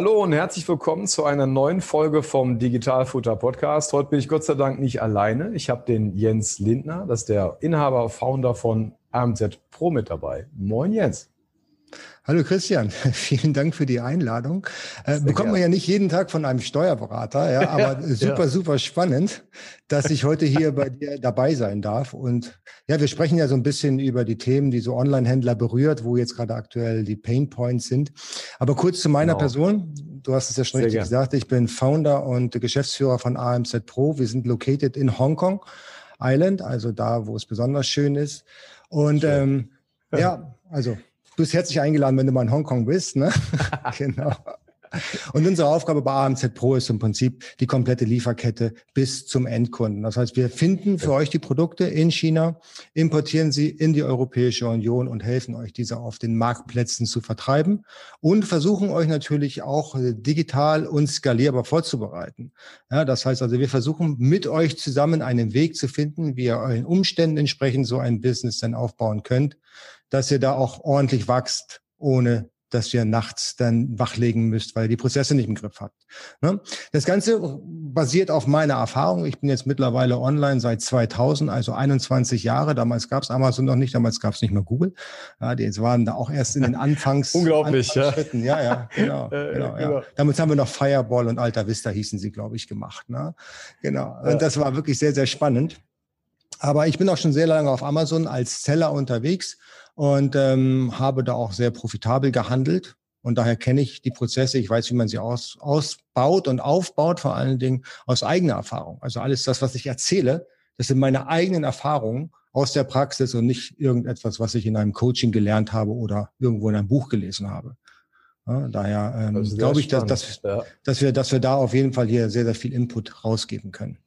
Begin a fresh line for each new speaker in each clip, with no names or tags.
Hallo und herzlich willkommen zu einer neuen Folge vom Digitalfutter Podcast. Heute bin ich Gott sei Dank nicht alleine. Ich habe den Jens Lindner, das ist der Inhaber, Founder von AMZ Pro mit dabei. Moin Jens.
Hallo Christian, vielen Dank für die Einladung. Äh, bekommt man ja nicht jeden Tag von einem Steuerberater, ja, aber super, ja. super spannend, dass ich heute hier bei dir dabei sein darf. Und ja, wir sprechen ja so ein bisschen über die Themen, die so Online-Händler berührt, wo jetzt gerade aktuell die Pain Points sind. Aber kurz zu meiner genau. Person. Du hast es ja schon Sehr richtig gern. gesagt. Ich bin Founder und Geschäftsführer von AMZ Pro. Wir sind located in Hongkong Island, also da, wo es besonders schön ist. Und schön. ähm, ja, also Du bist herzlich eingeladen, wenn du mal in Hongkong bist. Ne? genau. Und unsere Aufgabe bei AMZ Pro ist im Prinzip die komplette Lieferkette bis zum Endkunden. Das heißt, wir finden für euch die Produkte in China, importieren sie in die Europäische Union und helfen euch, diese auf den Marktplätzen zu vertreiben und versuchen euch natürlich auch digital und skalierbar vorzubereiten. Ja, das heißt also, wir versuchen mit euch zusammen einen Weg zu finden, wie ihr euren Umständen entsprechend so ein Business dann aufbauen könnt, dass ihr da auch ordentlich wächst, ohne dass ihr nachts dann wachlegen müsst, weil ihr die Prozesse nicht im Griff habt. Ne? Das Ganze basiert auf meiner Erfahrung. Ich bin jetzt mittlerweile online seit 2000, also 21 Jahre. Damals gab es Amazon noch nicht, damals gab es nicht mehr Google. Ja, die waren da auch erst in den Anfangs
Unglaublich,
Anfangsschritten. Ja, ja, genau. genau, ja. Genau. Damals haben wir noch Fireball und Alta Vista hießen sie, glaube ich, gemacht. Ne? Genau. Und das war wirklich sehr, sehr spannend. Aber ich bin auch schon sehr lange auf Amazon als Seller unterwegs und ähm, habe da auch sehr profitabel gehandelt. Und daher kenne ich die Prozesse, ich weiß, wie man sie aus, ausbaut und aufbaut, vor allen Dingen aus eigener Erfahrung. Also alles das, was ich erzähle, das sind meine eigenen Erfahrungen aus der Praxis und nicht irgendetwas, was ich in einem Coaching gelernt habe oder irgendwo in einem Buch gelesen habe. Ja, daher ähm, glaube ich, dass, dass, ja. dass, wir, dass wir da auf jeden Fall hier sehr, sehr viel Input rausgeben können.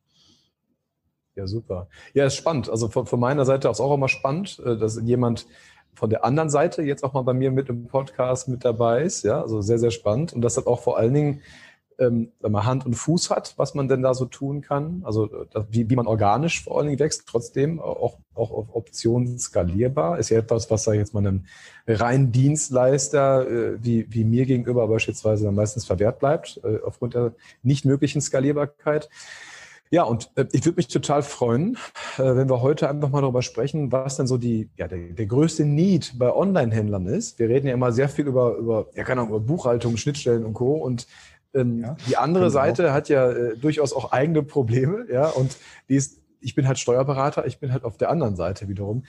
Ja, super. Ja, ist spannend. Also von, von meiner Seite aus auch immer spannend, äh, dass jemand von der anderen Seite jetzt auch mal bei mir mit im Podcast mit dabei ist. Ja, also sehr, sehr spannend. Und das hat auch vor allen Dingen ähm, wenn man Hand und Fuß hat, was man denn da so tun kann. Also das, wie, wie man organisch vor allen Dingen wächst, trotzdem auch, auch auf Optionen skalierbar. Ist ja etwas, was da jetzt mal einem reinen Dienstleister äh, wie, wie mir gegenüber beispielsweise dann meistens verwehrt bleibt, äh, aufgrund der nicht möglichen Skalierbarkeit. Ja, und äh, ich würde mich total freuen, äh, wenn wir heute einfach mal darüber sprechen, was denn so die, ja, der, der größte Need bei Online-Händlern ist. Wir reden ja immer sehr viel über, über, ja, keine Ahnung, über Buchhaltung, Schnittstellen und Co. Und ähm, ja, die andere Seite auch. hat ja äh, durchaus auch eigene Probleme, ja, und die ist, ich bin halt Steuerberater, ich bin halt auf der anderen Seite wiederum.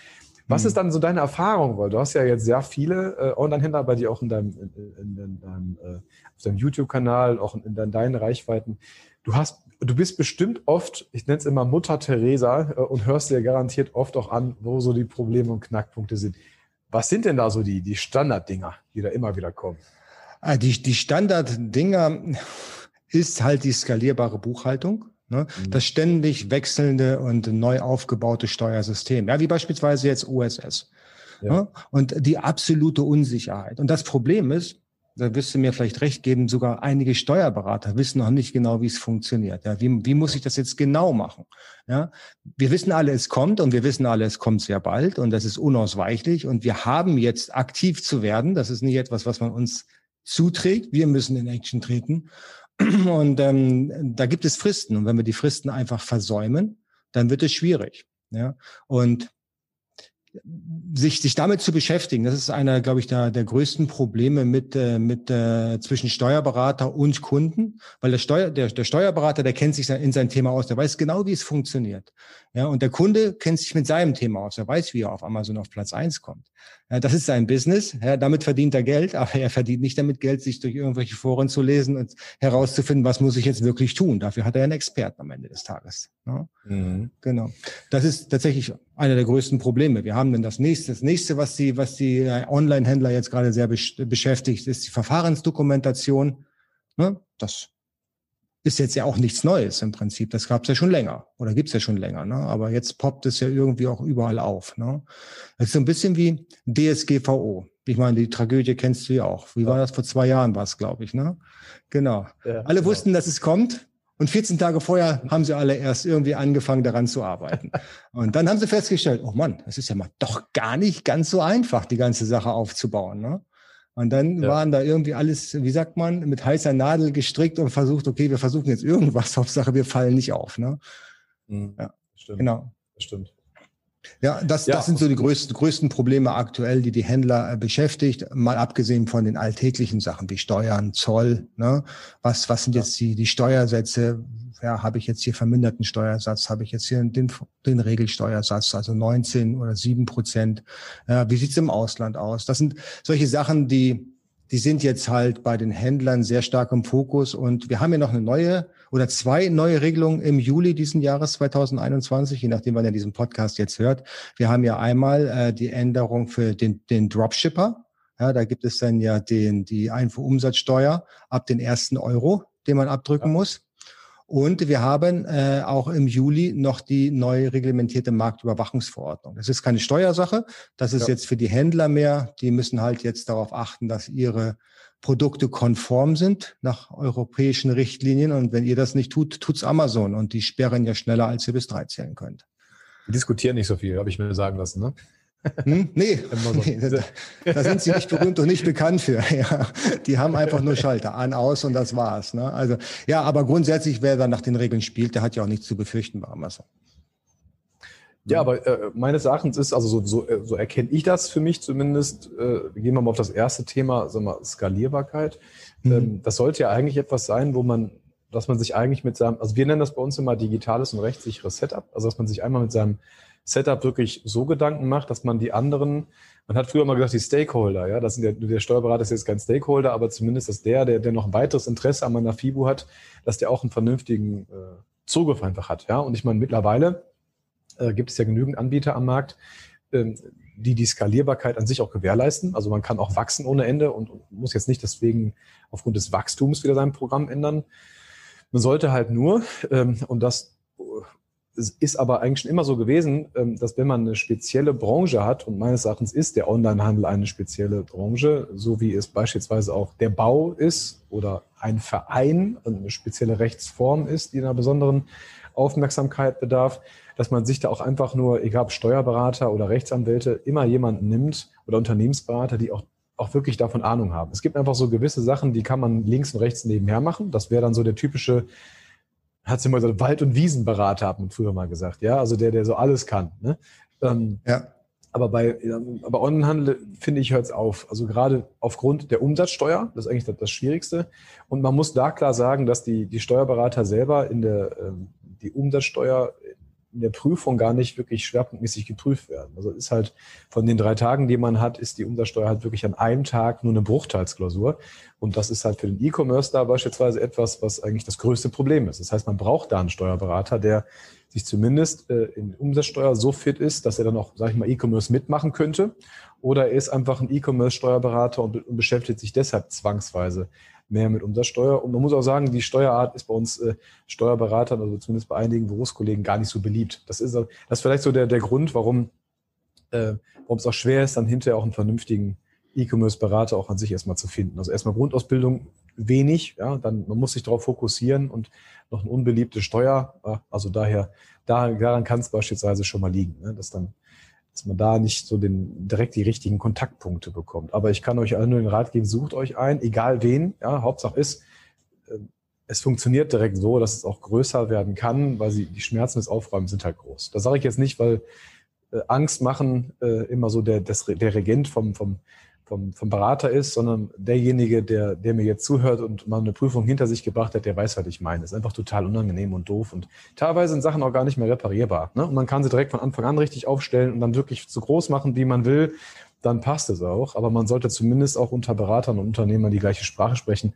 Was hm. ist dann so deine Erfahrung? Weil du hast ja jetzt sehr viele äh, Online-Händler bei dir auch in deinem, in, in, in deinem äh, auf deinem YouTube-Kanal, auch in, in deinen Reichweiten. Du hast du bist bestimmt oft, ich nenne es immer Mutter Teresa äh, und hörst dir garantiert oft auch an, wo so die Probleme und Knackpunkte sind. Was sind denn da so die, die Standarddinger, die da immer wieder kommen?
Ah, die, die Standarddinger ist halt die skalierbare Buchhaltung. Ne? Mhm. Das ständig wechselnde und neu aufgebaute Steuersystem. Ja, wie beispielsweise jetzt OSS. Ja. Ne? Und die absolute Unsicherheit. Und das Problem ist, da wirst du mir vielleicht recht geben, sogar einige Steuerberater wissen noch nicht genau, wie es funktioniert. Ja, wie, wie muss ich das jetzt genau machen? Ja, wir wissen alle, es kommt und wir wissen alle, es kommt sehr bald und das ist unausweichlich und wir haben jetzt aktiv zu werden. Das ist nicht etwas, was man uns zuträgt. Wir müssen in Action treten. Und ähm, da gibt es Fristen. Und wenn wir die Fristen einfach versäumen, dann wird es schwierig. Ja, und sich, sich damit zu beschäftigen, das ist einer, glaube ich, der, der größten Probleme mit, äh, mit äh, zwischen Steuerberater und Kunden, weil der, Steuer, der, der Steuerberater, der kennt sich in sein Thema aus, der weiß genau, wie es funktioniert. Ja, und der Kunde kennt sich mit seinem Thema aus, er weiß, wie er auf Amazon auf Platz eins kommt. Ja, das ist sein Business, ja, damit verdient er Geld, aber er verdient nicht damit Geld, sich durch irgendwelche Foren zu lesen und herauszufinden, was muss ich jetzt wirklich tun. Dafür hat er einen Experten am Ende des Tages. Ja? Mhm. Genau. Das ist tatsächlich einer der größten Probleme. Wir haben dann das nächste, das nächste, was die, was die äh, Online-Händler jetzt gerade sehr beschäftigt, ist die Verfahrensdokumentation. Ne? Das ist jetzt ja auch nichts Neues im Prinzip. Das gab es ja schon länger oder gibt es ja schon länger. Ne? Aber jetzt poppt es ja irgendwie auch überall auf. Ne? Das ist so ein bisschen wie DSGVO. Ich meine, die Tragödie kennst du ja auch. Wie war das? Vor zwei Jahren war es, glaube ich. Ne? Genau. Ja, alle genau. wussten, dass es kommt. Und 14 Tage vorher haben sie alle erst irgendwie angefangen, daran zu arbeiten. Und dann haben sie festgestellt, oh Mann, das ist ja mal doch gar nicht ganz so einfach, die ganze Sache aufzubauen. Ne? Und dann ja. waren da irgendwie alles, wie sagt man, mit heißer Nadel gestrickt und versucht, okay, wir versuchen jetzt irgendwas, Hauptsache wir fallen nicht auf. Ne?
Mhm, ja,
stimmt. Genau.
Das stimmt.
Ja, das, ja. das sind so die größten, größten Probleme aktuell, die die Händler äh, beschäftigt. Mal abgesehen von den alltäglichen Sachen wie Steuern, Zoll. Ne? Was, was sind ja. jetzt die, die Steuersätze? Ja, habe ich jetzt hier verminderten Steuersatz? Habe ich jetzt hier den, den Regelsteuersatz, also 19 oder 7 Prozent? Ja, wie sieht's im Ausland aus? Das sind solche Sachen, die, die sind jetzt halt bei den Händlern sehr stark im Fokus. Und wir haben ja noch eine neue oder zwei neue Regelungen im Juli diesen Jahres 2021, je nachdem, wann ihr diesen Podcast jetzt hört. Wir haben ja einmal äh, die Änderung für den, den Dropshipper. Ja, da gibt es dann ja den, die Einfuhrumsatzsteuer ab den ersten Euro, den man abdrücken ja. muss. Und wir haben äh, auch im Juli noch die neu reglementierte Marktüberwachungsverordnung. Das ist keine Steuersache. Das ist ja. jetzt für die Händler mehr. Die müssen halt jetzt darauf achten, dass ihre Produkte konform sind nach europäischen Richtlinien. Und wenn ihr das nicht tut, tut's Amazon. Und die sperren ja schneller, als ihr bis drei zählen könnt.
Die diskutieren nicht so viel, habe ich mir sagen lassen. Ne?
Hm? Nee, nee da, da, sind sie nicht berühmt und nicht bekannt für. Ja, die haben einfach nur Schalter an, aus und das war's. Ne? Also ja, aber grundsätzlich, wer da nach den Regeln spielt, der hat ja auch nichts zu befürchten bei Amazon.
Ja, aber äh, meines Erachtens ist, also so, so, äh, so erkenne ich das für mich zumindest, äh, gehen wir mal auf das erste Thema, sagen wir, Skalierbarkeit. Mhm. Ähm, das sollte ja eigentlich etwas sein, wo man, dass man sich eigentlich mit seinem, also wir nennen das bei uns immer digitales und rechtssicheres Setup, also dass man sich einmal mit seinem Setup wirklich so Gedanken macht, dass man die anderen, man hat früher mal gesagt, die Stakeholder, ja, das sind der, der Steuerberater ist jetzt kein Stakeholder, aber zumindest, dass der, der, der noch ein weiteres Interesse an meiner FIBU hat, dass der auch einen vernünftigen äh, Zugriff einfach hat, ja. Und ich meine, mittlerweile äh, gibt es ja genügend Anbieter am Markt, ähm, die die Skalierbarkeit an sich auch gewährleisten. Also man kann auch wachsen ohne Ende und, muss jetzt nicht deswegen aufgrund des Wachstums wieder sein Programm ändern. Man sollte halt nur, ähm, und das ist aber eigentlich schon immer so gewesen, ähm, dass wenn man eine spezielle Branche hat, und meines Erachtens ist der Onlinehandel eine spezielle Branche, so wie es beispielsweise auch der Bau ist oder ein Verein, eine spezielle Rechtsform ist, die einer besonderen Aufmerksamkeit bedarf, dass man sich da auch einfach nur, egal ob Steuerberater oder Rechtsanwälte, immer jemanden nimmt oder Unternehmensberater, die auch, auch wirklich davon Ahnung haben. Es gibt einfach so gewisse Sachen, die kann man links und rechts nebenher machen. Das wäre dann so der typische, hat sie mal so Wald- und Wiesenberater, hat man früher mal gesagt. Ja, also der, der so alles kann. Ne? Ähm, ja. Aber bei, aber Onlinehandel, finde ich, hört es auf. Also gerade aufgrund der Umsatzsteuer, das ist eigentlich das, das, Schwierigste. Und man muss da klar sagen, dass die, die Steuerberater selber in der, ähm, die Umsatzsteuer in der Prüfung gar nicht wirklich schwerpunktmäßig geprüft werden. Also ist halt von den drei Tagen, die man hat, ist die Umsatzsteuer halt wirklich an einem Tag nur eine Bruchteilsklausur. Und das ist halt für den E-Commerce da beispielsweise etwas, was eigentlich das größte Problem ist. Das heißt, man braucht da einen Steuerberater, der sich zumindest äh, in Umsatzsteuer so fit ist, dass er dann auch, sage ich mal, E-Commerce mitmachen könnte. Oder er ist einfach ein E-Commerce-Steuerberater und, und beschäftigt sich deshalb zwangsweise mehr mit Umsatzsteuer. Und man muss auch sagen, die Steuerart ist bei uns äh, Steuerberatern, also zumindest bei einigen Berufskollegen, gar nicht so beliebt. Das ist, das ist vielleicht so der, der Grund, warum, äh, es auch schwer ist, dann hinterher auch einen vernünftigen E-Commerce-Berater auch an sich erstmal zu finden. Also erstmal Grundausbildung wenig, ja, dann man muss sich darauf fokussieren und noch eine unbeliebte Steuer, also daher, da, daran kann es beispielsweise schon mal liegen, ne, dass dann dass man da nicht so den, direkt die richtigen Kontaktpunkte bekommt. Aber ich kann euch allen nur den Rat geben, sucht euch ein, egal wen. Ja, Hauptsache ist, äh, es funktioniert direkt so, dass es auch größer werden kann, weil sie, die Schmerzen des Aufräumens sind halt groß. Das sage ich jetzt nicht, weil äh, Angst machen äh, immer so der, des, der Regent vom, vom, vom, vom Berater ist, sondern derjenige, der, der mir jetzt zuhört und mal eine Prüfung hinter sich gebracht hat, der weiß, was ich meine. Das ist einfach total unangenehm und doof. Und teilweise sind Sachen auch gar nicht mehr reparierbar. Ne? Und man kann sie direkt von Anfang an richtig aufstellen und dann wirklich so groß machen, wie man will. Dann passt es auch. Aber man sollte zumindest auch unter Beratern und Unternehmern die gleiche Sprache sprechen.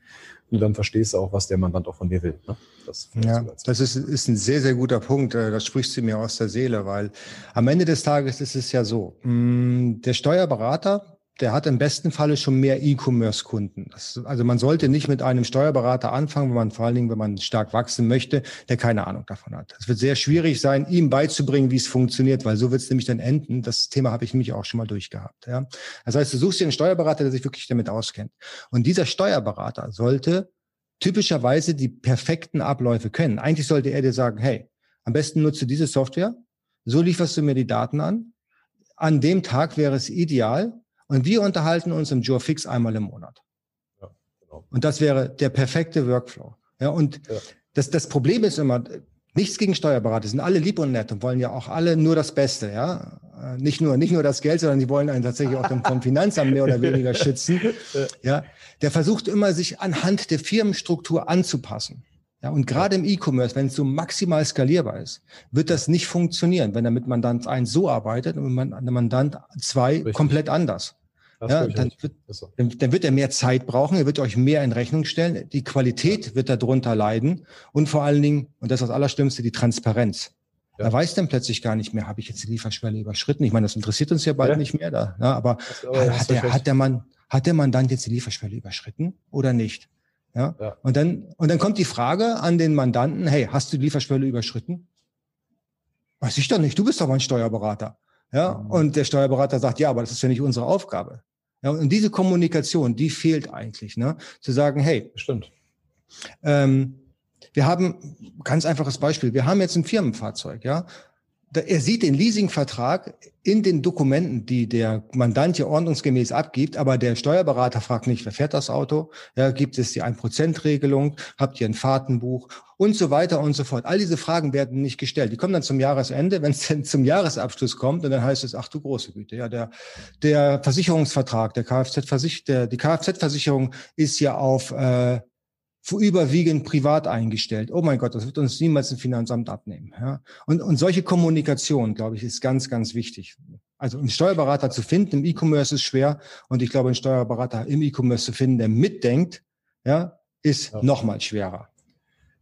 Und dann verstehst du auch, was der Mandant auch von dir will. Ne?
Das, ja, das ist, ist ein sehr, sehr guter Punkt. Äh, das sprichst du mir aus der Seele, weil am Ende des Tages ist es ja so, mm, der Steuerberater, der hat im besten Falle schon mehr E-Commerce-Kunden. Also man sollte nicht mit einem Steuerberater anfangen, wenn man vor allen Dingen, wenn man stark wachsen möchte, der keine Ahnung davon hat. Es wird sehr schwierig sein, ihm beizubringen, wie es funktioniert, weil so wird es nämlich dann enden. Das Thema habe ich nämlich auch schon mal durchgehabt. Ja? Das heißt, du suchst dir einen Steuerberater, der sich wirklich damit auskennt. Und dieser Steuerberater sollte typischerweise die perfekten Abläufe kennen. Eigentlich sollte er dir sagen, hey, am besten nutze diese Software, so lieferst du mir die Daten an. An dem Tag wäre es ideal, und wir unterhalten uns im Joe Fix einmal im Monat. Ja, genau. Und das wäre der perfekte Workflow. Ja, und ja. Das, das Problem ist immer, nichts gegen Steuerberater, sind alle lieb und nett und wollen ja auch alle nur das Beste, ja. Äh, nicht nur, nicht nur das Geld, sondern die wollen einen tatsächlich auch vom Finanzamt mehr oder weniger schützen. Ja. Der versucht immer, sich anhand der Firmenstruktur anzupassen. Ja, und gerade im E-Commerce, wenn es so maximal skalierbar ist, wird das nicht funktionieren, wenn er mit Mandant 1 so arbeitet und mit Mandant 2 komplett anders. Ja, dann wird, dann, wird er mehr Zeit brauchen, er wird euch mehr in Rechnung stellen, die Qualität wird darunter leiden und vor allen Dingen, und das ist das Allerschlimmste, die Transparenz. Ja. Er weiß dann plötzlich gar nicht mehr, habe ich jetzt die Lieferschwelle überschritten? Ich meine, das interessiert uns ja bald ja. nicht mehr da. Ja, aber, aber hat, der, hat, der Mann, hat der Mandant jetzt die Lieferschwelle überschritten oder nicht? Ja? ja? Und, dann, und dann kommt die Frage an den Mandanten, hey, hast du die Lieferschwelle überschritten? Weiß ich doch nicht, du bist doch mein Steuerberater. Ja, mhm. und der Steuerberater sagt, ja, aber das ist ja nicht unsere Aufgabe. Ja, und diese Kommunikation, die fehlt eigentlich, ne? Zu sagen, hey,
stimmt.
Ähm, wir haben ganz einfaches Beispiel. Wir haben jetzt ein Firmenfahrzeug, ja er sieht den Leasingvertrag in den Dokumenten, die der Mandant hier ordnungsgemäß abgibt, aber der Steuerberater fragt nicht, wer fährt das Auto? Ja, gibt es die 1%-Regelung? Habt ihr ein Fahrtenbuch? Und so weiter und so fort. All diese Fragen werden nicht gestellt. Die kommen dann zum Jahresende, wenn es dann zum Jahresabschluss kommt, und dann heißt es, ach du große Güte, ja, der, der Versicherungsvertrag, der Kfz-Versicherung, die Kfz-Versicherung ist ja auf äh, überwiegend privat eingestellt. Oh mein Gott, das wird uns niemals ein Finanzamt abnehmen. Ja? Und, und solche Kommunikation, glaube ich, ist ganz, ganz wichtig. Also einen Steuerberater zu finden im E-Commerce ist schwer und ich glaube, einen Steuerberater im E-Commerce zu finden, der mitdenkt, ja, ist ja. noch mal schwerer.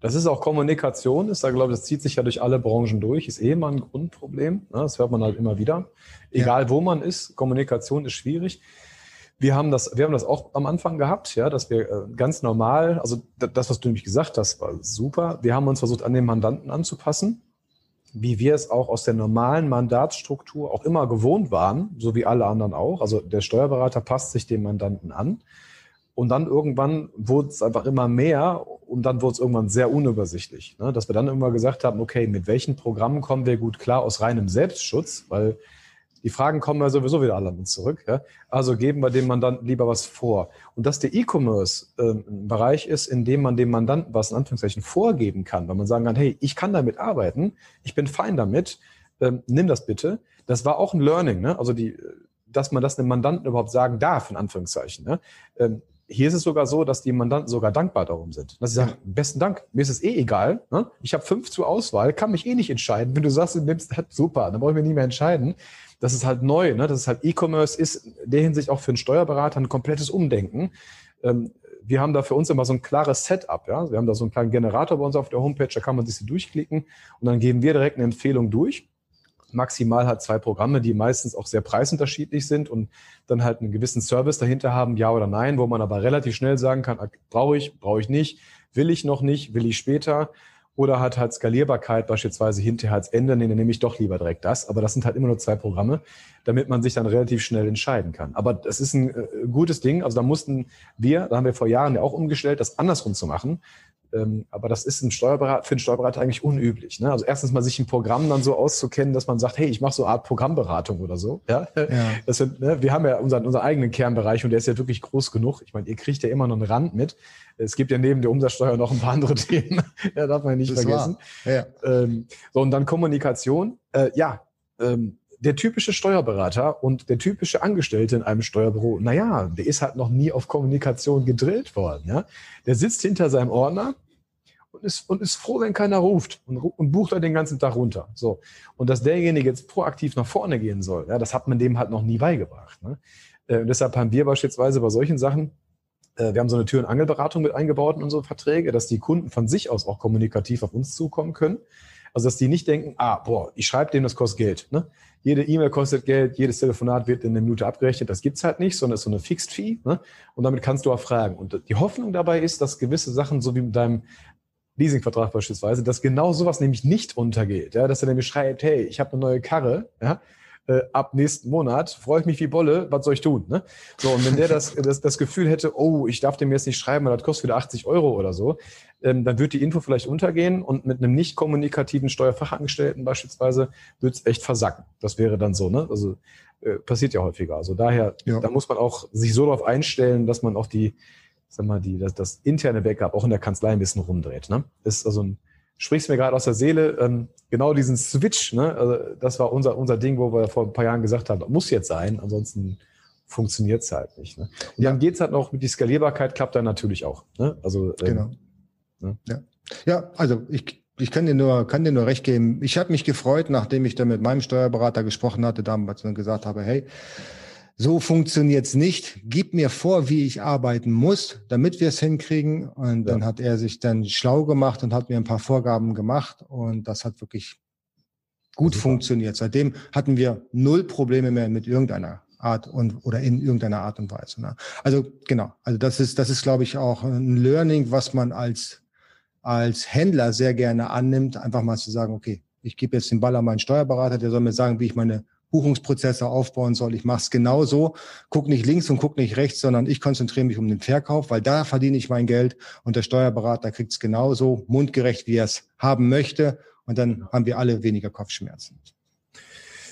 Das ist auch Kommunikation, ist da, glaube ich, das zieht sich ja durch alle Branchen durch, ist eh immer ein Grundproblem. Ne? Das hört man halt immer wieder. Egal ja. wo man ist, Kommunikation ist schwierig. Wir haben das, wir haben das auch am Anfang gehabt, ja, dass wir äh, ganz normal, also das, was du nämlich gesagt hast, war super. Wir haben uns versucht, an den Mandanten anzupassen, wie wir es auch aus der normalen Mandatsstruktur auch immer gewohnt waren, so wie alle anderen auch. Also der Steuerberater passt sich dem Mandanten an. Und dann irgendwann wurde es einfach immer mehr und dann wurde es irgendwann sehr unübersichtlich. Ne? Dass wir dann immer gesagt haben, okay, mit welchen Programmen kommen wir gut klar aus reinem Selbstschutz, weil die Fragen kommen ja sowieso wieder alle an uns zurück. Ja? Also geben wir dem Mandanten lieber was vor. Und dass der E-Commerce ähm, ein Bereich ist, in dem man dem Mandanten was in Anführungszeichen vorgeben kann, weil man sagen kann, hey, ich kann damit arbeiten, ich bin fein damit, ähm, nimm das bitte. Das war auch ein Learning, ne? also die, dass man das einem Mandanten überhaupt sagen darf, in Anführungszeichen. Ne? Ähm, hier ist es sogar so, dass die Mandanten sogar dankbar darum sind. Dass sie sagen, besten Dank, mir ist es eh egal. Ne? Ich habe fünf zur Auswahl, kann mich eh nicht entscheiden. Wenn du sagst, du nimmst, super, dann brauche ich mich nie mehr entscheiden das ist halt neu, ne? das ist halt E-Commerce, ist in der Hinsicht auch für einen Steuerberater ein komplettes Umdenken. Ähm, wir haben da für uns immer so ein klares Setup. Ja? Wir haben da so einen kleinen Generator bei uns auf der Homepage, da kann man sich durchklicken und dann geben wir direkt eine Empfehlung durch. Maximal halt zwei Programme, die meistens auch sehr preisunterschiedlich sind und dann halt einen gewissen Service dahinter haben, ja oder nein, wo man aber relativ schnell sagen kann, brauche ich, brauche ich nicht, will ich noch nicht, will ich später oder hat halt Skalierbarkeit beispielsweise hinterher als Ende, nee, dann nehme ich doch lieber direkt das. Aber das sind halt immer nur zwei Programme, damit man sich dann relativ schnell entscheiden kann. Aber das ist ein äh, gutes Ding. Also da mussten wir, da haben wir vor Jahren ja auch umgestellt, das andersrum zu machen. Ähm, aber das ist ein Steuerberater, für einen Steuerberater eigentlich unüblich. Ne? Also erstens mal sich ein Programm dann so auszukennen, dass man sagt, hey, ich mache so eine Art Programmberatung oder so. Ja? ja. Das sind, ne? Wir haben ja unseren, unseren eigenen Kernbereich und der ist ja wirklich groß genug. Ich meine, ihr kriegt ja immer noch einen Rand mit. Es gibt ja neben der Umsatzsteuer noch ein paar andere Themen. ja, darf man nicht das vergessen. Ja. Ähm, so, und dann Kommunikation. Äh, ja, ähm, der typische Steuerberater und der typische Angestellte in einem Steuerbüro, naja, der ist halt noch nie auf Kommunikation gedrillt worden. Ja? Der sitzt hinter seinem Ordner und ist, und ist froh, wenn keiner ruft und, und bucht er den ganzen Tag runter. So. Und dass derjenige jetzt proaktiv nach vorne gehen soll, ja, das hat man dem halt noch nie beigebracht. Ne? Äh, deshalb haben wir beispielsweise bei solchen Sachen, äh, wir haben so eine Tür- und Angelberatung mit eingebaut in unsere Verträge, dass die Kunden von sich aus auch kommunikativ auf uns zukommen können. Also dass die nicht denken, ah, boah, ich schreibe dem, das kostet Geld. Ne? Jede E-Mail kostet Geld, jedes Telefonat wird in einer Minute abgerechnet. Das gibt's halt nicht, sondern es ist so eine Fixed Fee. Ne? Und damit kannst du auch fragen. Und die Hoffnung dabei ist, dass gewisse Sachen, so wie mit deinem Leasingvertrag beispielsweise, dass genau sowas nämlich nicht untergeht. Ja? Dass er nämlich schreibt, hey, ich habe eine neue Karre, ja? Äh, ab nächsten Monat freue ich mich wie Bolle, was soll ich tun? Ne? So, und wenn der das, das, das Gefühl hätte, oh, ich darf dem jetzt nicht schreiben, weil das kostet wieder 80 Euro oder so, ähm, dann wird die Info vielleicht untergehen und mit einem nicht kommunikativen Steuerfachangestellten beispielsweise wird es echt versacken. Das wäre dann so, ne? Also äh, passiert ja häufiger. Also daher, ja. da muss man auch sich so darauf einstellen, dass man auch die, sag mal, die, das, das interne Backup auch in der Kanzlei ein bisschen rumdreht. Ne? Ist also ein sprichst mir gerade aus der Seele, ähm, genau diesen Switch, ne? also das war unser, unser Ding, wo wir vor ein paar Jahren gesagt haben, muss jetzt sein, ansonsten funktioniert es halt nicht. Ne? Und ja. dann geht's halt noch mit die Skalierbarkeit, klappt dann natürlich auch. Ne? Also,
ähm, genau. Ne? Ja. ja, also ich, ich kann dir nur, kann dir nur recht geben. Ich habe mich gefreut, nachdem ich da mit meinem Steuerberater gesprochen hatte, damals und gesagt habe, hey, so funktioniert's nicht. Gib mir vor, wie ich arbeiten muss, damit wir es hinkriegen. Und dann hat er sich dann schlau gemacht und hat mir ein paar Vorgaben gemacht. Und das hat wirklich gut Super. funktioniert. Seitdem hatten wir null Probleme mehr mit irgendeiner Art und oder in irgendeiner Art und Weise. Ne? Also genau, also das ist, das ist, glaube ich, auch ein Learning, was man als als Händler sehr gerne annimmt, einfach mal zu sagen, okay, ich gebe jetzt den Ball an meinen Steuerberater, der soll mir sagen, wie ich meine Buchungsprozesse aufbauen soll. Ich mache es genauso, guck nicht links und guck nicht rechts, sondern ich konzentriere mich um den Verkauf, weil da verdiene ich mein Geld und der Steuerberater kriegt es genauso mundgerecht, wie er es haben möchte. Und dann haben wir alle weniger Kopfschmerzen.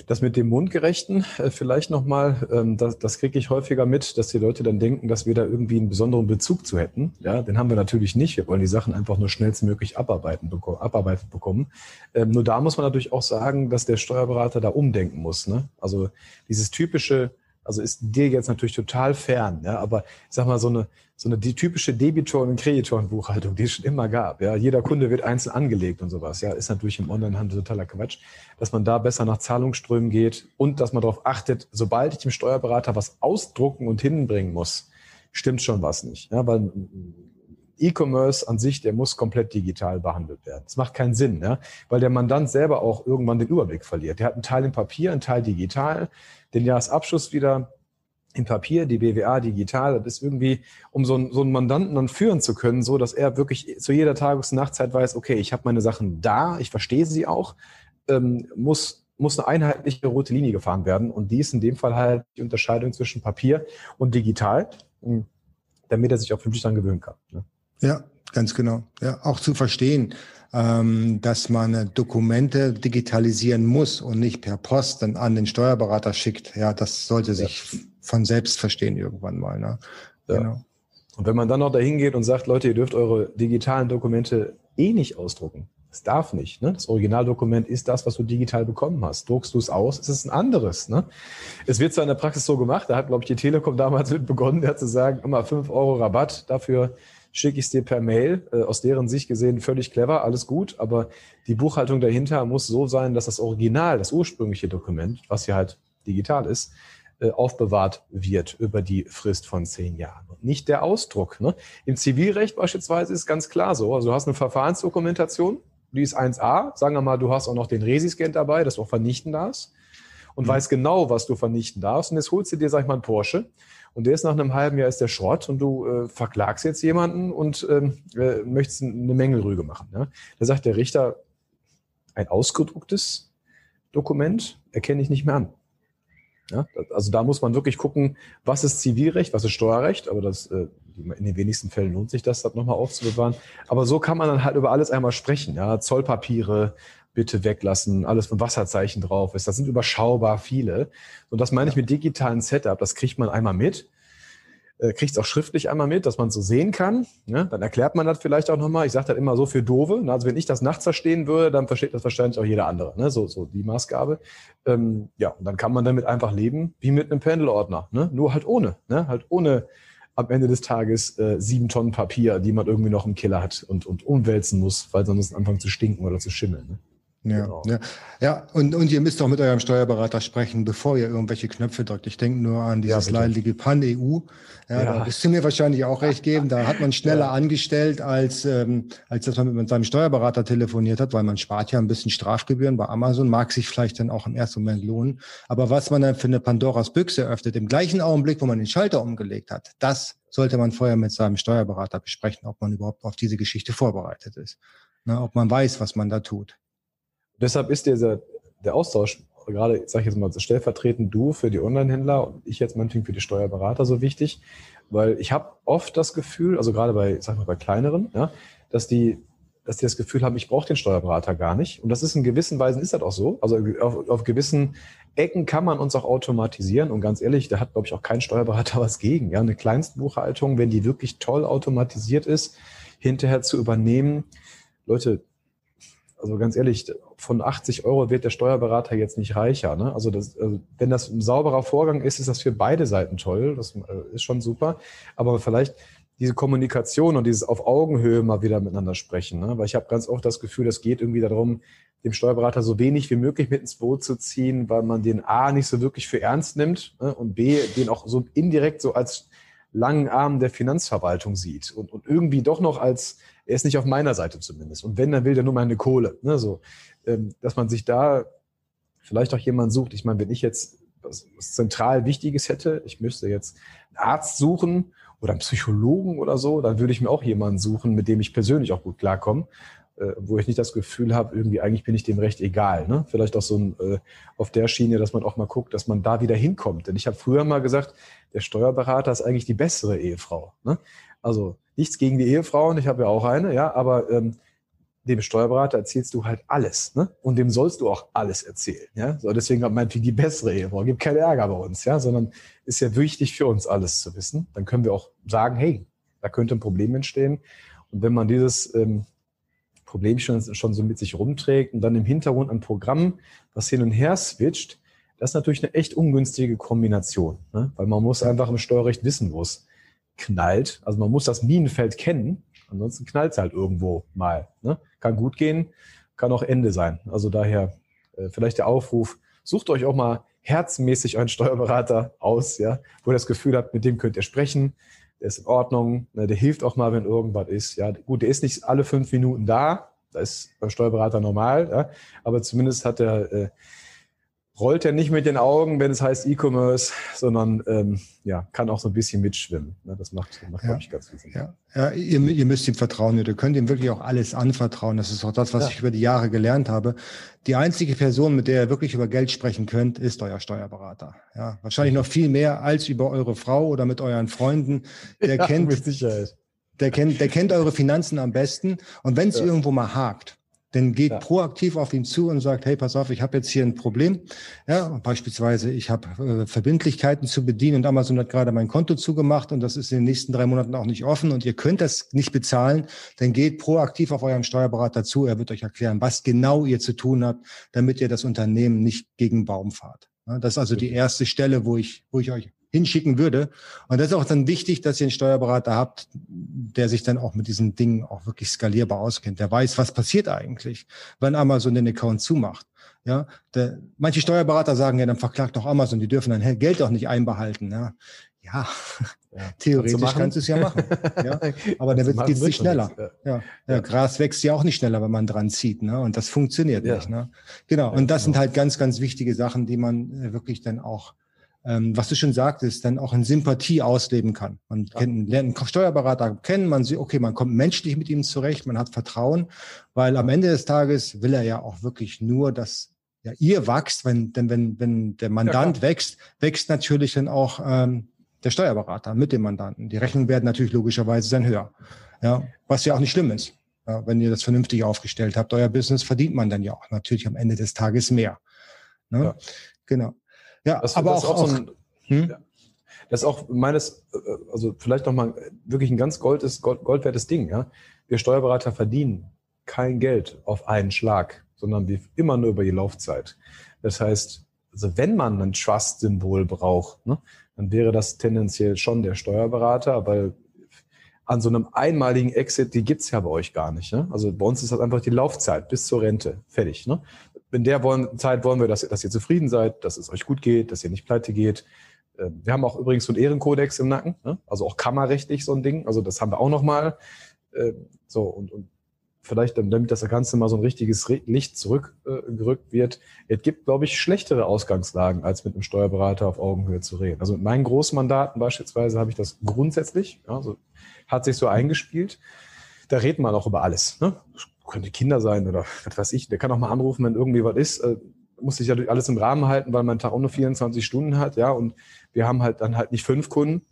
Das mit dem Mundgerechten äh, vielleicht nochmal, ähm, das, das kriege ich häufiger mit, dass die Leute dann denken, dass wir da irgendwie einen besonderen Bezug zu hätten. Ja, den haben wir natürlich nicht. Wir wollen die Sachen einfach nur schnellstmöglich abarbeiten, beko abarbeitet bekommen. Ähm, nur da muss man natürlich auch sagen, dass der Steuerberater da umdenken muss. Ne? Also dieses typische, also ist dir jetzt natürlich total fern, ja, aber ich sag mal, so eine, so eine die typische Debitoren- und Kreditorenbuchhaltung, die es schon immer gab. Ja, jeder Kunde wird einzeln angelegt und sowas. Ja, ist natürlich im Onlinehandel totaler Quatsch, dass man da besser nach Zahlungsströmen geht und dass man darauf achtet, sobald ich dem Steuerberater was ausdrucken und hinbringen muss, stimmt schon was nicht. Ja, weil E-Commerce an sich, der muss komplett digital behandelt werden. Das macht keinen Sinn, ja? weil der Mandant selber auch irgendwann den Überblick verliert. Der hat einen Teil im Papier, einen Teil digital den Jahresabschluss wieder in Papier, die BWA digital, das ist irgendwie, um so einen, so einen Mandanten dann führen zu können, so dass er wirklich zu jeder Tages- und Nachtzeit weiß, okay, ich habe meine Sachen da, ich verstehe sie auch, ähm, muss, muss eine einheitliche rote Linie gefahren werden. Und die ist in dem Fall halt die Unterscheidung zwischen Papier und digital, damit er sich auch vernünftig dann gewöhnen kann. Ne?
Ja, ganz genau. Ja, auch zu verstehen, ähm, dass man Dokumente digitalisieren muss und nicht per Post dann an den Steuerberater schickt. Ja, das sollte sich ja. von selbst verstehen irgendwann mal. Ne?
Ja. Genau. Und wenn man dann noch dahin geht und sagt, Leute, ihr dürft eure digitalen Dokumente eh nicht ausdrucken. Es darf nicht. Ne? Das Originaldokument ist das, was du digital bekommen hast. Druckst du es aus, ist es ein anderes. Ne? Es wird zwar in der Praxis so gemacht, da hat, glaube ich, die Telekom damals mit begonnen, der hat zu sagen, immer fünf Euro Rabatt dafür, schicke ich es dir per Mail. Äh, aus deren Sicht gesehen völlig clever, alles gut, aber die Buchhaltung dahinter muss so sein, dass das Original, das ursprüngliche Dokument, was ja halt digital ist, äh, aufbewahrt wird über die Frist von zehn Jahren und nicht der Ausdruck. Ne? Im Zivilrecht beispielsweise ist ganz klar so. Also du hast eine Verfahrensdokumentation, die ist 1a. Sagen wir mal, du hast auch noch den Resiscan dabei, das du auch vernichten darfst und mhm. weißt genau, was du vernichten darfst. Und jetzt holst du dir, sag ich mal, einen Porsche und der ist nach einem halben Jahr ist der Schrott und du äh, verklagst jetzt jemanden und ähm, äh, möchtest eine Mängelrüge machen. Ne? Da sagt der Richter, ein ausgedrucktes Dokument erkenne ich nicht mehr an. Ja? Also da muss man wirklich gucken, was ist Zivilrecht, was ist Steuerrecht, aber das äh, in den wenigsten Fällen lohnt sich das, das nochmal aufzubewahren. Aber so kann man dann halt über alles einmal sprechen. Ja? Zollpapiere, bitte weglassen, alles von Wasserzeichen drauf ist. Das sind überschaubar viele. Und das meine ich mit digitalen Setup. Das kriegt man einmal mit, äh, kriegt es auch schriftlich einmal mit, dass man es so sehen kann. Ne? Dann erklärt man das vielleicht auch nochmal. Ich sage das immer so für Dove. Also wenn ich das nachts verstehen würde, dann versteht das wahrscheinlich auch jeder andere. Ne? So, so die Maßgabe. Ähm, ja, und dann kann man damit einfach leben, wie mit einem Pendelordner. Ne? Nur halt ohne. Ne? Halt ohne am Ende des Tages äh, sieben Tonnen Papier, die man irgendwie noch im Keller hat und, und umwälzen muss, weil sonst anfangen zu stinken oder zu schimmeln. Ne?
Ja, genau. ja. ja und, und ihr müsst auch mit eurem Steuerberater sprechen, bevor ihr irgendwelche Knöpfe drückt. Ich denke nur an dieses ja, leidige Pan-EU. Ja, ja, Da wirst du mir wahrscheinlich auch recht geben. Da hat man schneller ja. angestellt, als, ähm, als dass man mit seinem Steuerberater telefoniert hat, weil man spart ja ein bisschen Strafgebühren bei Amazon, mag sich vielleicht dann auch im ersten Moment lohnen. Aber was man dann für eine Pandoras Büchse öffnet, im gleichen Augenblick, wo man den Schalter umgelegt hat, das sollte man vorher mit seinem Steuerberater besprechen, ob man überhaupt auf diese Geschichte vorbereitet ist. Ne, ob man weiß, was man da tut.
Deshalb ist dieser, der Austausch, gerade, sage ich jetzt mal, stellvertretend du für die Online-Händler und ich jetzt meinetwegen für die Steuerberater so wichtig, weil ich habe oft das Gefühl, also gerade bei, sag mal, bei kleineren, ja, dass die dass die das Gefühl haben, ich brauche den Steuerberater gar nicht. Und das ist in gewissen Weisen ist das auch so. Also auf, auf gewissen Ecken kann man uns auch automatisieren. Und ganz ehrlich, da hat, glaube ich, auch kein Steuerberater was gegen. Ja, eine Kleinstbuchhaltung, wenn die wirklich toll automatisiert ist, hinterher zu übernehmen. Leute, also ganz ehrlich, von 80 Euro wird der Steuerberater jetzt nicht reicher. Ne? Also, das, also wenn das ein sauberer Vorgang ist, ist das für beide Seiten toll. Das äh, ist schon super. Aber vielleicht diese Kommunikation und dieses auf Augenhöhe mal wieder miteinander sprechen. Ne? Weil ich habe ganz oft das Gefühl, es geht irgendwie darum, dem Steuerberater so wenig wie möglich mit ins Boot zu ziehen, weil man den A nicht so wirklich für ernst nimmt ne? und B, den auch so indirekt so als langen Arm der Finanzverwaltung sieht und, und irgendwie doch noch als er ist nicht auf meiner Seite zumindest. Und wenn, dann will der nur meine Kohle. Ne, so, dass man sich da vielleicht auch jemanden sucht. Ich meine, wenn ich jetzt was zentral Wichtiges hätte, ich müsste jetzt einen Arzt suchen oder einen Psychologen oder so, dann würde ich mir auch jemanden suchen, mit dem ich persönlich auch gut klarkomme, äh, wo ich nicht das Gefühl habe, irgendwie eigentlich bin ich dem recht egal. Ne? Vielleicht auch so ein, äh, auf der Schiene, dass man auch mal guckt, dass man da wieder hinkommt. Denn ich habe früher mal gesagt, der Steuerberater ist eigentlich die bessere Ehefrau. Ne? Also nichts gegen die Ehefrauen, ich habe ja auch eine, ja, aber ähm, dem Steuerberater erzählst du halt alles, ne? Und dem sollst du auch alles erzählen, ja. So, deswegen meinetwegen die bessere Ehefrau. Gibt keine Ärger bei uns, ja, sondern ist ja wichtig für uns alles zu wissen. Dann können wir auch sagen, hey, da könnte ein Problem entstehen. Und wenn man dieses ähm, Problem schon, schon so mit sich rumträgt und dann im Hintergrund ein Programm, was hin und her switcht, das ist natürlich eine echt ungünstige Kombination, ne? weil man muss einfach im Steuerrecht wissen, wo es knallt. Also man muss das Minenfeld kennen, ansonsten knallt es halt irgendwo mal. Ne? Kann gut gehen, kann auch Ende sein. Also daher äh, vielleicht der Aufruf, sucht euch auch mal herzmäßig euren Steuerberater aus, ja, wo ihr das Gefühl habt, mit dem könnt ihr sprechen, der ist in Ordnung, ne, der hilft auch mal, wenn irgendwas ist. Ja, gut, der ist nicht alle fünf Minuten da, da ist beim Steuerberater normal, ja, aber zumindest hat er äh, rollt er nicht mit den Augen, wenn es heißt E-Commerce, sondern ähm, ja, kann auch so ein bisschen mitschwimmen. Ne, das macht, macht ja. glaube ich, ganz viel Sinn.
Ja, ja ihr, ihr müsst ihm vertrauen. Ihr könnt ihm wirklich auch alles anvertrauen. Das ist auch das, was ja. ich über die Jahre gelernt habe. Die einzige Person, mit der ihr wirklich über Geld sprechen könnt, ist euer Steuerberater. Ja, wahrscheinlich noch viel mehr als über eure Frau oder mit euren Freunden. Der ja, kennt, mit Sicherheit. Der kennt, der kennt eure Finanzen am besten. Und wenn es irgendwo mal hakt, dann geht ja. proaktiv auf ihn zu und sagt, hey, pass auf, ich habe jetzt hier ein Problem. Ja, beispielsweise, ich habe äh, Verbindlichkeiten zu bedienen und Amazon hat gerade mein Konto zugemacht und das ist in den nächsten drei Monaten auch nicht offen und ihr könnt das nicht bezahlen, dann geht proaktiv auf euren Steuerberater zu. Er wird euch erklären, was genau ihr zu tun habt, damit ihr das Unternehmen nicht gegen Baum fahrt. Ja, das ist also die erste Stelle, wo ich, wo ich euch hinschicken würde. Und das ist auch dann wichtig, dass ihr einen Steuerberater habt, der sich dann auch mit diesen Dingen auch wirklich skalierbar auskennt. Der weiß, was passiert eigentlich, wenn Amazon den Account zumacht. Ja, der, manche Steuerberater sagen ja, dann verklagt doch Amazon, die dürfen dann Geld auch nicht einbehalten. Ja, ja, ja theoretisch kannst, kannst du es ja machen. Ja, aber dann geht es nicht schneller. Ja. Ja, Gras wächst ja auch nicht schneller, wenn man dran zieht. Ne? Und das funktioniert nicht. Ne? Genau. Und das sind genau. halt ganz, ganz wichtige Sachen, die man äh, wirklich dann auch ähm, was du schon sagtest, dann auch in Sympathie ausleben kann. Man ja. kennt, lernt einen Steuerberater kennen, man sieht, okay, man kommt menschlich mit ihm zurecht, man hat Vertrauen, weil am Ende des Tages will er ja auch wirklich nur, dass ja, ihr wächst, wenn, denn wenn, wenn der Mandant ja, wächst, wächst natürlich dann auch ähm, der Steuerberater mit dem Mandanten. Die Rechnungen werden natürlich logischerweise dann höher. Ja, was ja auch nicht schlimm ist. Ja, wenn ihr das vernünftig aufgestellt habt, euer Business verdient man dann ja auch natürlich am Ende des Tages mehr. Ne? Ja. Genau.
Ja, das, aber das auch, auch, so ein, hm? ja, das ist auch meines, äh, also vielleicht nochmal wirklich ein ganz Gold ist, Gold, goldwertes Ding. Ja? Wir Steuerberater verdienen kein Geld auf einen Schlag, sondern wir immer nur über die Laufzeit. Das heißt, also wenn man ein Trust-Symbol braucht, ne, dann wäre das tendenziell schon der Steuerberater, weil an so einem einmaligen Exit, die gibt's ja bei euch gar nicht. Ne? Also bei uns ist das einfach die Laufzeit bis zur Rente. Fertig. Ne? In der wollen, Zeit wollen wir, dass, dass ihr zufrieden seid, dass es euch gut geht, dass ihr nicht pleite geht. Ähm, wir haben auch übrigens so einen Ehrenkodex im Nacken, ne? also auch kammerrechtlich so ein Ding. Also das haben wir auch nochmal. Ähm, so, und, und vielleicht, damit das Ganze mal so ein richtiges Licht zurückgerückt wird. Es gibt, glaube ich, schlechtere Ausgangslagen, als mit einem Steuerberater auf Augenhöhe zu reden. Also mit meinen Großmandaten beispielsweise habe ich das grundsätzlich, also hat sich so eingespielt. Da redet man auch über alles. Ne? Könnte Kinder sein oder was weiß ich. Der kann auch mal anrufen, wenn irgendwie was ist. Äh, muss sich ja durch alles im Rahmen halten, weil mein Tag auch nur 24 Stunden hat. Ja, und wir haben halt dann halt nicht fünf Kunden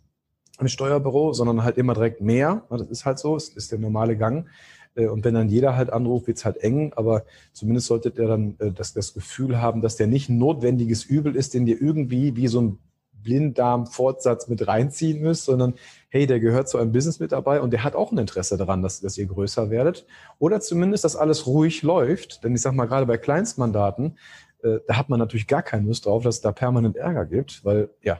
im Steuerbüro, sondern halt immer direkt mehr. Das ist halt so, das ist der normale Gang. Äh, und wenn dann jeder halt anruft, wird's halt eng, aber zumindest solltet ihr dann äh, das, das Gefühl haben, dass der nicht ein notwendiges Übel ist, den ihr irgendwie wie so ein Blinddarm-Fortsatz mit reinziehen müsst, sondern hey, der gehört zu einem Business mit dabei und der hat auch ein Interesse daran, dass, dass ihr größer werdet. Oder zumindest, dass alles ruhig läuft. Denn ich sag mal, gerade bei Kleinstmandaten, äh, da hat man natürlich gar keine Lust drauf, dass es da permanent Ärger gibt, weil ja,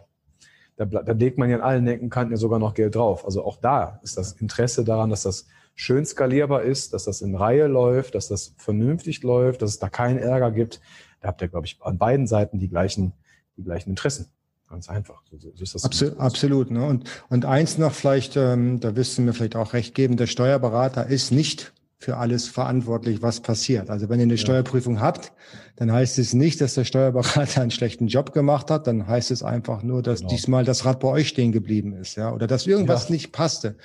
da, da legt man ja in allen Ecken Kanten ja sogar noch Geld drauf. Also auch da ist das Interesse daran, dass das schön skalierbar ist, dass das in Reihe läuft, dass das vernünftig läuft, dass es da keinen Ärger gibt. Da habt ihr, glaube ich, an beiden Seiten die gleichen, die gleichen Interessen. Ganz einfach. So, so
ist das absolut. absolut ne? und, und eins noch vielleicht, ähm, da wirst du mir vielleicht auch recht geben, der Steuerberater ist nicht für alles verantwortlich, was passiert. Also wenn ihr eine ja. Steuerprüfung habt, dann heißt es nicht, dass der Steuerberater einen schlechten Job gemacht hat, dann heißt es einfach nur, dass genau. diesmal das Rad bei euch stehen geblieben ist, ja, oder dass irgendwas ja. nicht passte.